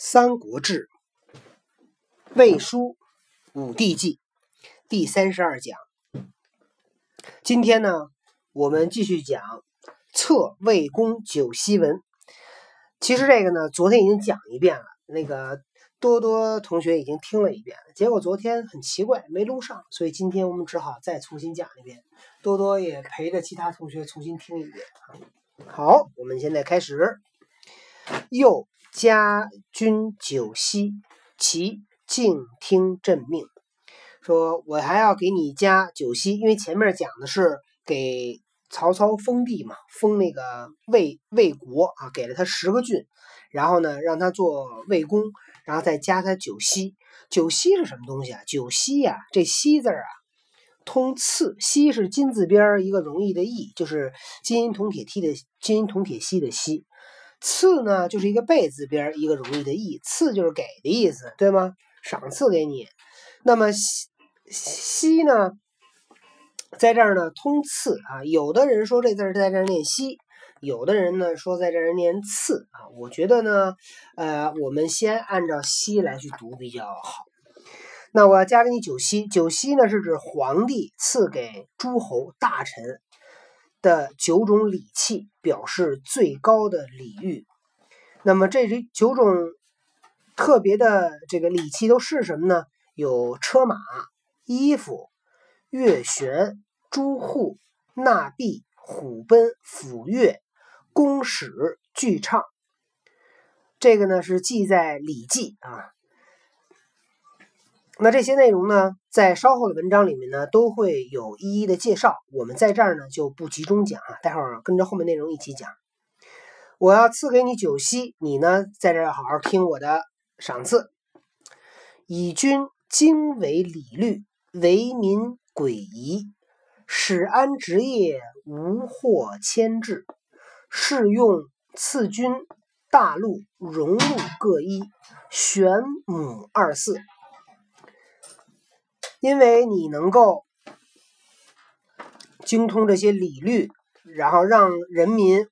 三国志·魏书·武帝纪第三十二讲。今天呢，我们继续讲《策魏公九锡文》。其实这个呢，昨天已经讲一遍了。那个多多同学已经听了一遍了，结果昨天很奇怪没录上，所以今天我们只好再重新讲一遍。多多也陪着其他同学重新听一遍。好，我们现在开始。又。家军九锡，其静听朕命。说我还要给你加九锡，因为前面讲的是给曹操封地嘛，封那个魏魏国啊，给了他十个郡，然后呢让他做魏公，然后再加他九锡。九锡是什么东西啊？九锡呀，这锡字啊，通次，锡是金字边一个容易的易，就是金银铜铁锡的金银铜铁锡的锡。赐呢，就是一个贝字边一个容易的义，赐就是给的意思，对吗？赏赐给你。那么西西呢，在这儿呢通赐啊。有的人说这字在这儿念西，有的人呢说在这儿念赐啊。我觉得呢，呃，我们先按照西来去读比较好。那我要加给你九锡，九锡呢是指皇帝赐给诸侯大臣。的九种礼器表示最高的礼遇。那么这这九种特别的这个礼器都是什么呢？有车马、衣服、乐弦、朱户、纳币、虎贲、斧钺、弓矢、巨唱。这个呢是记在《礼记》啊。那这些内容呢，在稍后的文章里面呢，都会有一一的介绍。我们在这儿呢就不集中讲啊，待会儿跟着后面内容一起讲。我要赐给你九锡，你呢在这儿好好听我的赏赐。以君经为礼律，为民诡仪，使安职业，无惑牵制。适用赐君大禄、荣禄各一，玄母二嗣。因为你能够精通这些礼律，然后让人民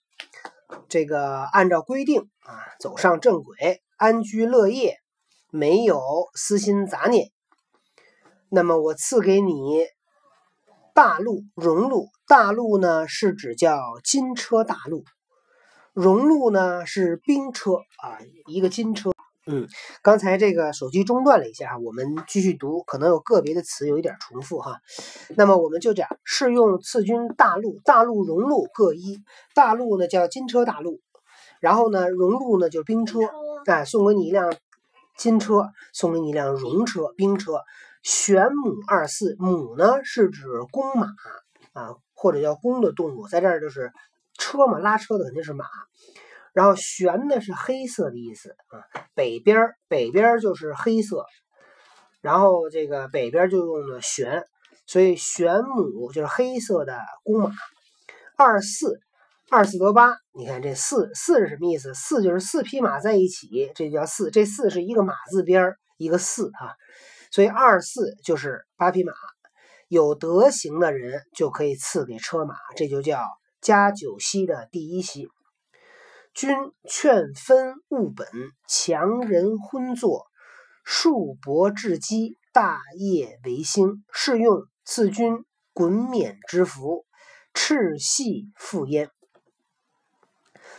这个按照规定啊走上正轨，安居乐业，没有私心杂念。那么我赐给你大禄、荣禄。大禄呢是指叫金车大禄，荣禄呢是兵车啊，一个金车。嗯，刚才这个手机中断了一下，我们继续读，可能有个别的词有一点重复哈。那么我们就讲，适用次君大陆，大陆、荣禄各一。大陆呢叫金车大陆，然后呢荣禄呢就是兵车，哎，送给你一辆金车，送给你一辆荣车兵车。玄母二四，母呢是指公马啊，或者叫公的动物，在这儿就是车嘛，拉车的肯定是马。然后玄呢是黑色的意思啊，北边北边就是黑色，然后这个北边就用的玄，所以玄母就是黑色的公马。二四二四得八，你看这四四是什么意思？四就是四匹马在一起，这叫四。这四是一个马字边一个四啊，所以二四就是八匹马。有德行的人就可以赐给车马，这就叫加九锡的第一锡。君劝分务本，强人昏作，数薄至积，大业为兴。是用赐君衮冕之福，赤系复焉。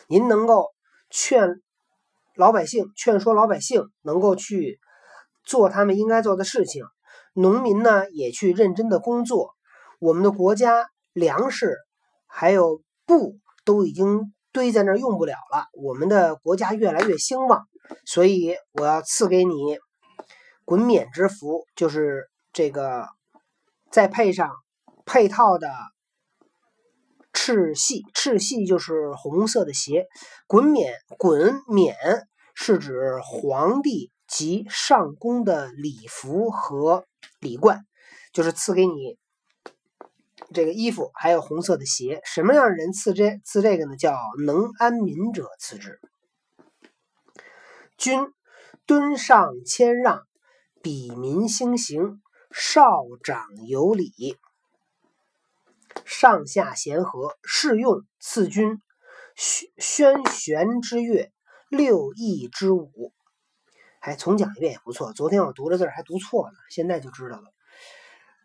您能够劝老百姓，劝说老百姓能够去做他们应该做的事情，农民呢也去认真的工作。我们的国家粮食还有布都已经。堆在那儿用不了了，我们的国家越来越兴旺，所以我要赐给你衮冕之服，就是这个，再配上配套的赤系，赤系就是红色的鞋。衮冕，衮冕是指皇帝及上宫的礼服和礼冠，就是赐给你。这个衣服还有红色的鞋，什么样的人赐这赐这个呢？叫能安民者赐之。君敦上谦让，比民兴行，少长有礼，上下贤和，适用赐君宣宣玄之乐，六艺之舞。还重讲一遍也不错。昨天我读的字还读错了，现在就知道了。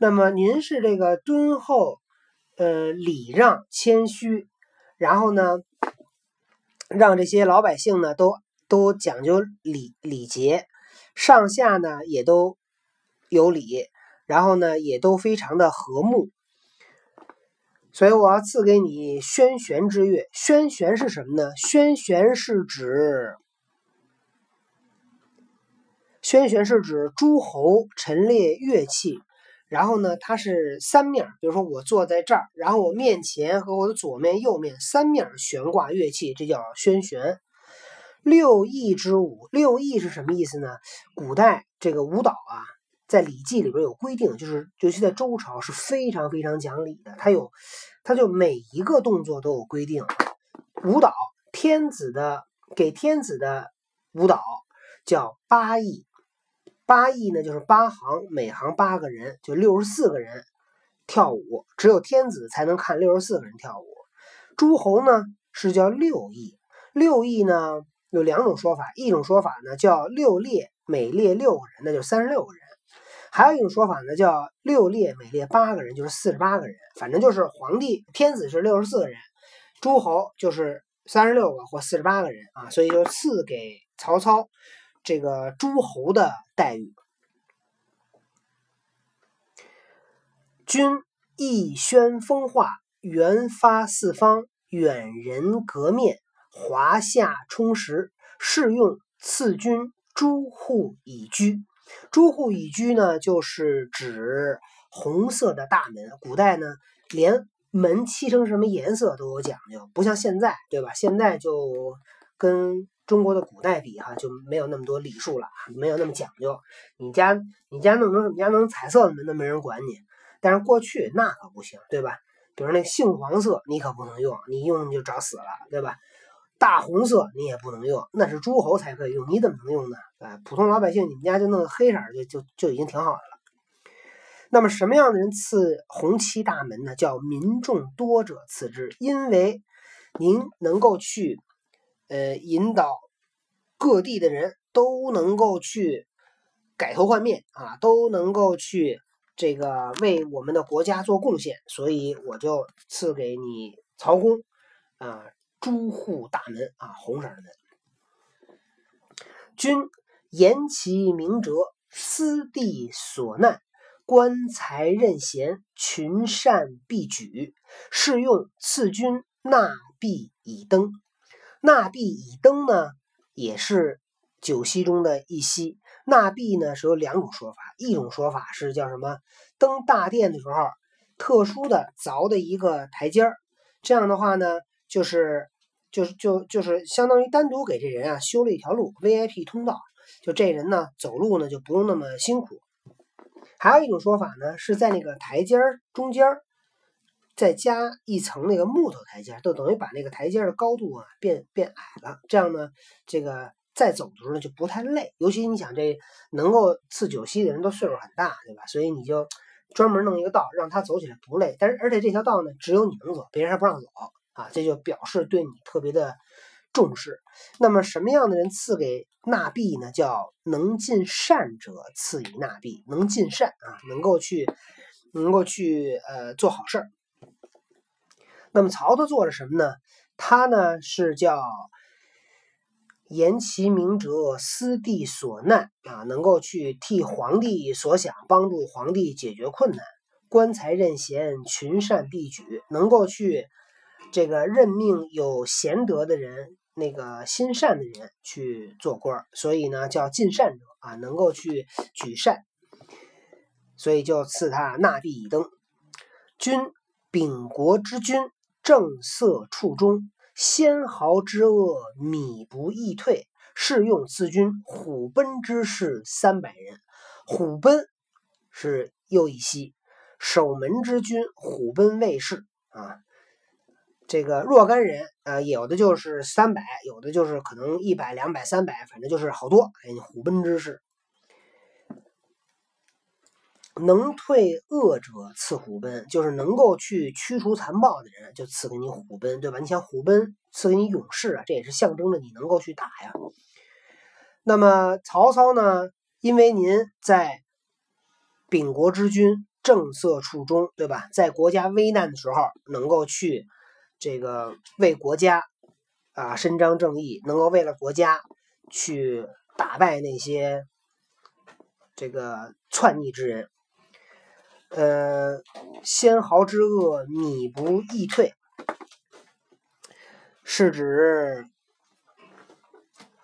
那么您是这个敦厚，呃，礼让谦虚，然后呢，让这些老百姓呢都都讲究礼礼节，上下呢也都有礼，然后呢也都非常的和睦。所以我要赐给你轩玄之乐。轩玄是什么呢？轩玄是指轩玄是指诸侯陈列乐器，然后呢，它是三面。比如说我坐在这儿，然后我面前和我的左面、右面三面悬挂乐器，这叫轩辕。六艺之舞，六艺是什么意思呢？古代这个舞蹈啊。在《礼记》里边有规定，就是尤其在周朝是非常非常讲理的。它有，它就每一个动作都有规定。舞蹈，天子的给天子的舞蹈叫八佾，八佾呢就是八行，每行八个人，就六十四个人跳舞，只有天子才能看六十四个人跳舞。诸侯呢是叫六佾，六佾呢有两种说法，一种说法呢叫六列，每列六个人，那就三十六个人。还有一种说法呢，叫六列每列八个人，就是四十八个人。反正就是皇帝、天子是六十四个人，诸侯就是三十六个或四十八个人啊。所以就赐给曹操这个诸侯的待遇。君意宣风化，元发四方，远人革面，华夏充实，适用赐君诸户以居。诸户已居呢，就是指红色的大门。古代呢，连门漆成什么颜色都有讲究，不像现在，对吧？现在就跟中国的古代比，哈，就没有那么多礼数了，没有那么讲究。你家你家弄成你家弄彩色的门都没人管你，但是过去那可不行，对吧？比如那杏黄色，你可不能用，你用就找死了，对吧？大红色你也不能用，那是诸侯才可以用，你怎么能用呢？啊，普通老百姓，你们家就弄个黑色就就就已经挺好的了。那么什么样的人赐红漆大门呢？叫民众多者赐之，因为您能够去呃引导各地的人都能够去改头换面啊，都能够去这个为我们的国家做贡献，所以我就赐给你曹公啊。朱户大门啊，红色的门。君言其明哲，私地所难，官才任贤，群善必举。是用赐君纳币以登。纳币以登呢，也是九锡中的一锡。纳币呢是有两种说法，一种说法是叫什么？登大殿的时候，特殊的凿的一个台阶儿。这样的话呢，就是。就是就就是相当于单独给这人啊修了一条路 VIP 通道，就这人呢走路呢就不用那么辛苦。还有一种说法呢是在那个台阶儿中间儿再加一层那个木头台阶，就等于把那个台阶的高度啊变变矮了。这样呢，这个再走的时候呢就不太累。尤其你想这能够赐九锡的人都岁数很大，对吧？所以你就专门弄一个道让他走起来不累。但是而且这条道呢只有你能走，别人还不让走。啊，这就表示对你特别的重视。那么什么样的人赐给纳币呢？叫能尽善者赐以纳币，能尽善啊，能够去，能够去呃做好事儿。那么曹操做了什么呢？他呢是叫言其明哲，思地所难啊，能够去替皇帝所想，帮助皇帝解决困难。官才任贤，群善必举，能够去。这个任命有贤德的人，那个心善的人去做官所以呢叫尽善者啊，能够去举善，所以就赐他纳币以登。君秉国之君，正色处中，先豪之恶，米不易退。是用自军虎贲之士三百人。虎贲是又一息，守门之君，虎贲卫士啊。这个若干人啊，有的就是三百，有的就是可能一百、两百、三百，反正就是好多。哎，虎贲之士，能退恶者赐虎贲，就是能够去驱除残暴的人，就赐给你虎贲，对吧？你想虎贲赐给你勇士啊，这也是象征着你能够去打呀。那么曹操呢？因为您在秉国之君，正色处中，对吧？在国家危难的时候，能够去这个为国家啊伸张正义，能够为了国家去打败那些这个篡逆之人。呃，先豪之恶，米不易退，是指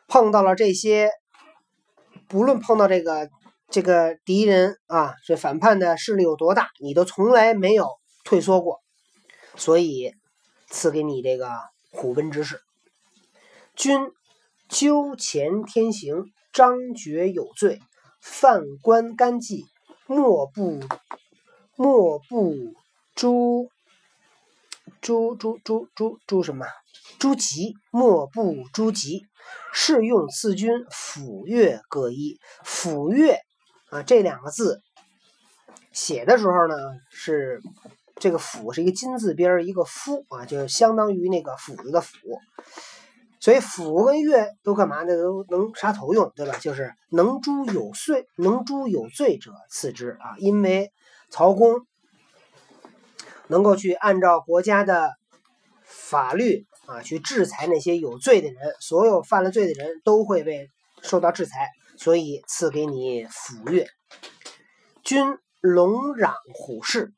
碰到了这些。不论碰到这个这个敌人啊，这反叛的势力有多大，你都从来没有退缩过，所以赐给你这个虎贲之势。君纠前天行，张觉有罪，犯官干纪，莫不莫不诛诛诛诛诛诛什么？诛吉，莫不诛吉。适用赐君辅月各一，辅月啊这两个字写的时候呢，是这个辅是一个金字边一个夫啊，就相当于那个斧子的斧。所以斧跟月都干嘛呢？都能杀头用，对吧？就是能诛有罪，能诛有罪者赐之啊。因为曹公能够去按照国家的法律。啊，去制裁那些有罪的人，所有犯了罪的人都会被受到制裁，所以赐给你抚乐。君龙壤虎视，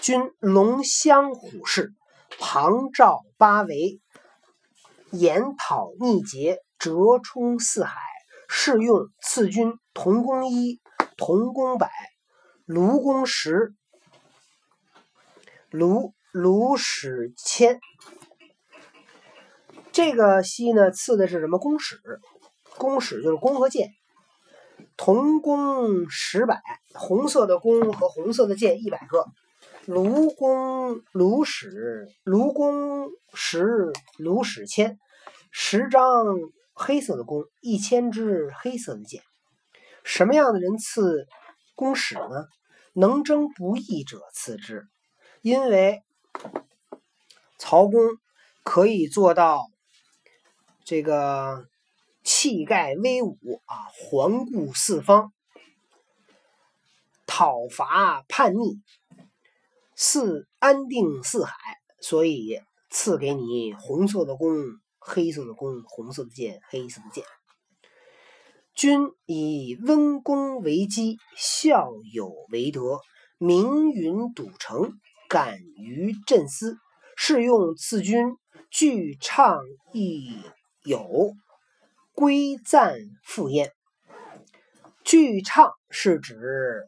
君龙骧虎视，旁照八围，研讨逆节，折冲四海。是用赐君同工一，同工百，卢公十。卢卢史千，这个西呢赐的是什么？弓矢，弓矢就是弓和箭，铜弓十百，红色的弓和红色的箭一百个。卢弓卢史卢弓十卢史千，十张黑色的弓，一千支黑色的箭。什么样的人赐弓矢呢？能征不义者赐之。因为曹公可以做到这个气概威武啊，环顾四方，讨伐叛逆，四安定四海，所以赐给你红色的弓，黑色的弓，红色的箭，黑色的箭。君以温公为基，孝友为德，明允笃诚。敢于振思，是用赐君具畅亦友，归赞复焉。具畅是指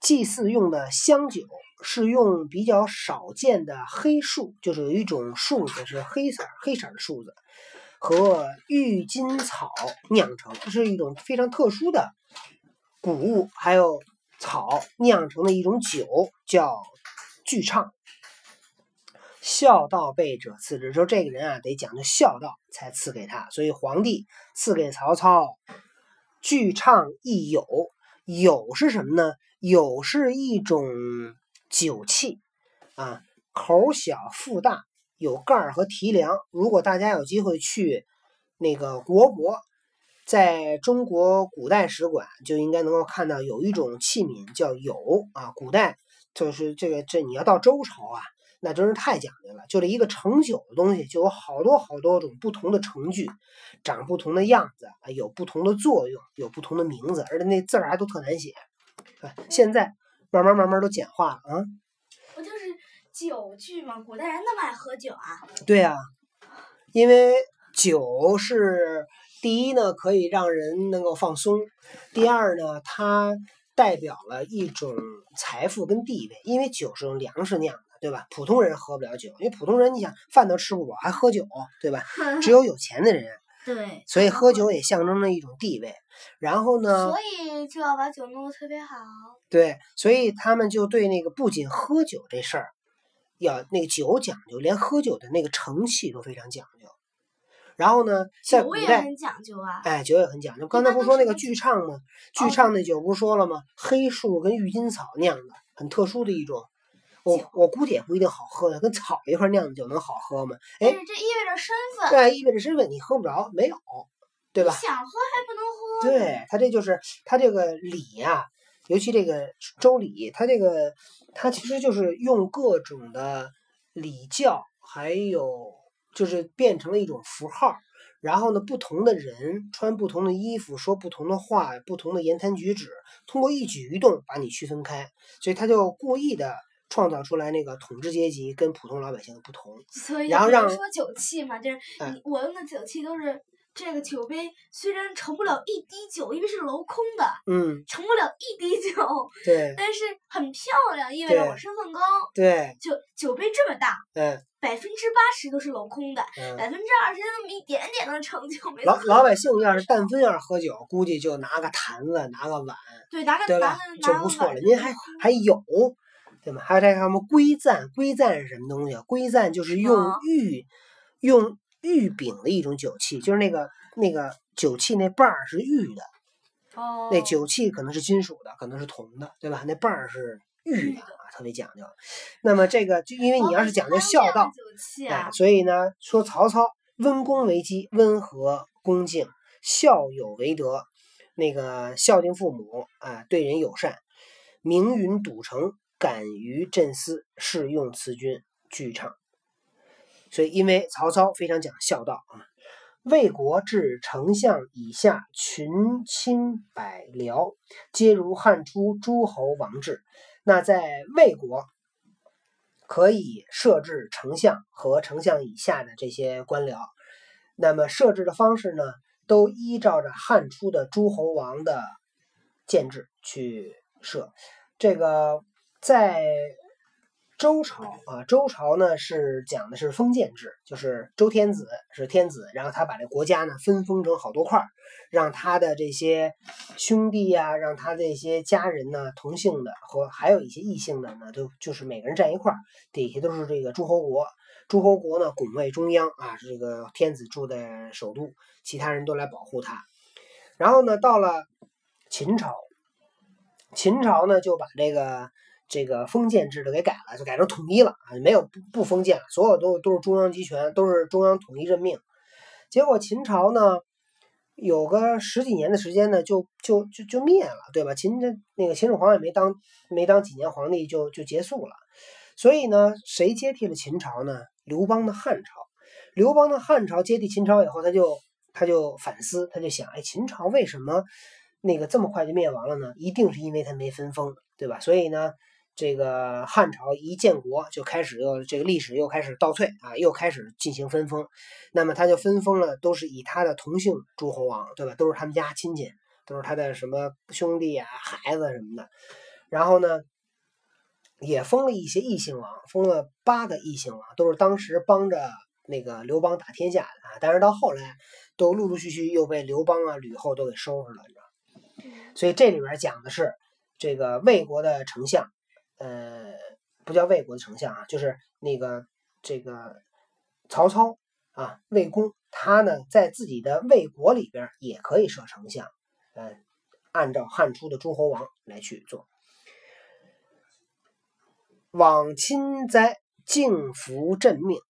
祭祀用的香酒，是用比较少见的黑树，就是有一种树子是黑色黑色的树子，和郁金草酿成，是一种非常特殊的谷物还有草酿成的一种酒，叫。巨畅，孝道备者赐之。说这个人啊，得讲究孝道才赐给他。所以皇帝赐给曹操巨畅一友，友是什么呢？友是一种酒器啊，口小腹大，有盖儿和提梁。如果大家有机会去那个国博，在中国古代史馆，就应该能够看到有一种器皿叫友啊，古代。就是这个，这你要到周朝啊，那真是太讲究了。就这一个盛酒的东西，就有好多好多种不同的盛具，长不同的样子啊，有不同的作用，有不同的名字，而且那字儿还都特难写。现在慢慢慢慢都简化了啊。不就是酒具吗？古代人那么爱喝酒啊？对呀，因为酒是第一呢，可以让人能够放松；第二呢，它。代表了一种财富跟地位，因为酒是用粮食酿的，对吧？普通人喝不了酒，因为普通人你想饭都吃不饱还喝酒，对吧？只有有钱的人，对，所以喝酒也象征着一种地位。然后呢？所以就要把酒弄得特别好。对，所以他们就对那个不仅喝酒这事儿，要那个酒讲究，连喝酒的那个盛器都非常讲究。然后呢，在古代，很讲究啊。哎，酒也很讲究。刚才不是说那个巨唱吗？巨唱那酒不是说了吗？黑树跟郁金草酿的，很特殊的一种我我估计也不一定好喝的，跟草一块酿的酒能好喝吗？哎，这意味着身份，对，意味着身份，你喝不着，没有，对吧？想喝还不能喝。对他这就是他这个礼呀、尤其这个周礼，他这个他其实就是用各种的礼教，还有就是变成了一种符号。然后呢，不同的人穿不同的衣服，说不同的话，不同的言谈举止，通过一举一动把你区分开，所以他就故意的创造出来那个统治阶级跟普通老百姓的不同。所以然后让说酒器嘛，就是我用的酒器都是这个酒杯，虽然盛不了一滴酒，因为是镂空的，嗯，盛不了一滴酒，对但是很漂亮，意味着我身份高。对，就酒杯这么大，嗯百分之八十都是镂空的，嗯。百分之二十那么一点点能盛酒，没老错。老百姓要是但分要是喝酒，估计就拿个坛子，拿个碗，对，拿个坛子拿个？碗不错了。您还还有，对吧？还有这个什么龟赞？龟赞是什么东西啊？龟赞就是用么玉用玉柄的一种酒器，就是那个那个酒器那把儿是玉的，哦，那酒器可能是金属的，可能是铜的，对吧？那把儿是玉的啊，特别讲究。那么这个就因为你要是讲究孝道，酒器哎啊，，所以呢，说曹操温公为基，温和恭敬，孝友为德，那个孝敬父母啊，对人友善，明允笃诚，敢于振思，试用此君，俱畅。所以，因为曹操非常讲孝道啊，魏国至丞相以下群卿百僚，皆如汉初诸侯王制。那在魏国，可以设置丞相和丞相以下的这些官僚。那么设置的方式呢，都依照着汉初的诸侯王的建制去设。这个在周朝啊，周朝呢是讲的是封建制，就是周天子是天子，然后他把这国家呢分封成好多块儿，让他的这些兄弟呀、让他这些家人呢，同姓的和还有一些异姓的呢，都就是每个人站一块儿，底下都是这个诸侯国。诸侯国呢，拱卫中央啊，这个天子住在首都，其他人都来保护他。然后呢，到了秦朝，秦朝呢就把这个这个封建制度给改了，就改成统一了啊，没有不不封建，所有都都是中央集权，都是中央统一任命。结果秦朝呢，有个十几年的时间呢，就就就就灭了，对吧？秦这那个秦始皇也没当没当几年皇帝就就结束了。所以呢，谁接替了秦朝呢？刘邦的汉朝。刘邦的汉朝接替秦朝以后，他就他就反思，他就想，哎，秦朝为什么那个这么快就灭亡了呢？一定是因为他没分封，对吧？所以呢，这个汉朝一建国就开始又这个历史又开始倒退啊，又开始进行分封。那么他就分封了，都是以他的同姓诸侯王，对吧？都是他们家亲戚，都是他的什么兄弟啊、孩子什么的。然后呢，也封了一些异姓王，封了八个异姓王，都是当时帮着那个刘邦打天下的啊。但是到后来，都陆陆续续又被刘邦啊、吕后都给收拾了，你知道吗？所以这里边讲的是这个魏国的丞相，呃，不叫魏国的丞相啊，就是那个这个曹操啊，魏公，他呢在自己的魏国里边也可以设丞相，呃，按照汉初的诸侯王来去做。往亲哉，敬服朕命。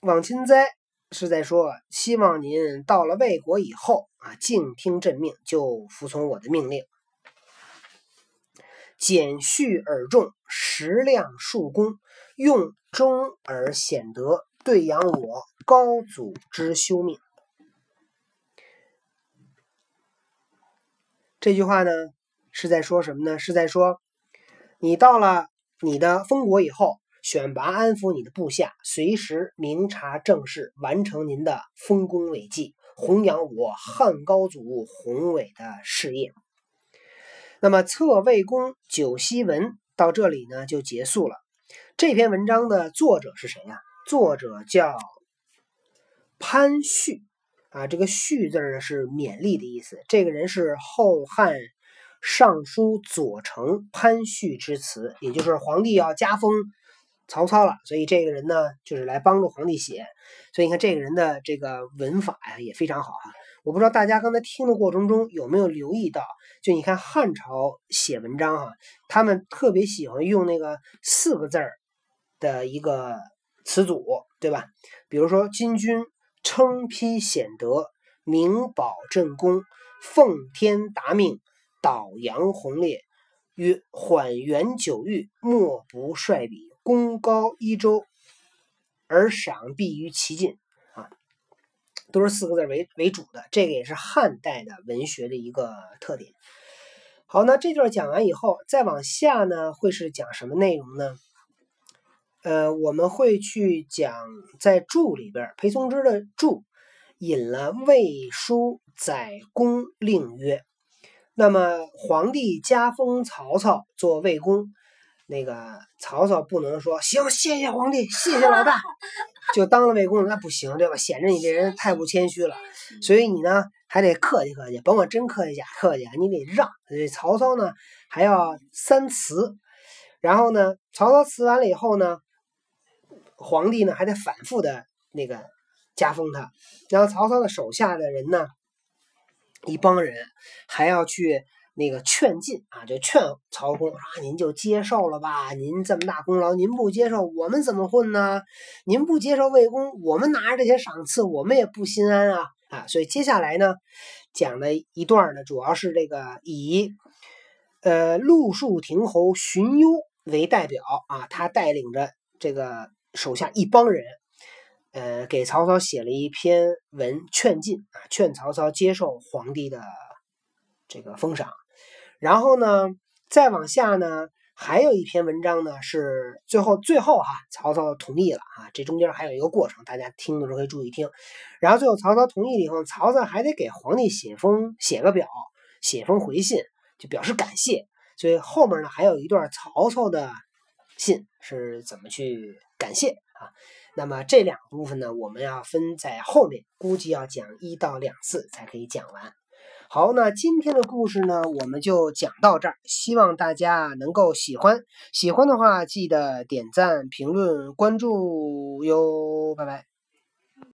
往亲哉是在说，希望您到了魏国以后啊，静听朕命，就服从我的命令。简序而重，食量数公，用忠而显德，对养我高祖之修命。这句话呢，是在说什么呢？是在说，你到了你的封国以后，选拔安抚你的部下，随时明察政事，完成您的丰功伟绩，弘扬我汉高祖宏伟的事业。那么《侧魏公九锡文》到这里呢就结束了。这篇文章的作者是谁呀、作者叫潘旭啊，这个“旭”字呢是勉励的意思。这个人是后汉尚书左丞潘旭之词，也就是皇帝要加封曹操了，所以这个人呢就是来帮助皇帝写。所以你看这个人的这个文法呀也非常好哈、我不知道大家刚才听的过程中有没有留意到，就你看汉朝写文章哈、他们特别喜欢用那个四个字儿的一个词组，对吧？比如说，金军称披显德，明保镇功，奉天达命，导扬宏烈，曰缓元九域，莫不率彼，功高一州，而赏必于其尽。啊，都是四个字为为主的，这个也是汉代的文学的一个特点。好，那这段讲完以后，再往下呢，会是讲什么内容呢？呃，我们会去讲在注里边，裴松之的注引了魏书载公令曰，那么皇帝加封曹操做魏公，那个曹操不能说行，谢谢皇帝，谢谢老大，就当了魏公，那不行，对吧？显着你这人太不谦虚了，所以你呢还得客气客气，甭管真客气假客气，你得让。这曹操呢还要三辞，然后呢，曹操辞完了以后呢。皇帝呢还得反复的那个加封他，然后曹操的手下的人呢，一帮人还要去那个劝进啊，就劝曹公啊，您就接受了吧，您这么大功劳，您不接受，我们怎么混呢？您不接受魏公，我们拿着这些赏赐，我们也不心安啊啊！所以接下来呢，讲的一段呢，主要是这个以呃陆树亭侯荀攸为代表啊，他带领着这个。手下一帮人，呃，给曹操写了一篇文劝进啊，劝曹操接受皇帝的这个封赏。然后呢，再往下呢，还有一篇文章呢，是最后最后哈，曹操同意了啊。这中间还有一个过程，大家听的时候可以注意听。然后最后曹操同意了以后，曹操还得给皇帝写封写个表，写封回信，就表示感谢。所以后面呢，还有一段曹操的信是怎么去。感谢啊，那么这两部分呢，我们要分在后面，估计要讲一到两次才可以讲完。好，那今天的故事呢，我们就讲到这儿，希望大家能够喜欢，喜欢的话记得点赞、评论、关注哟，拜拜。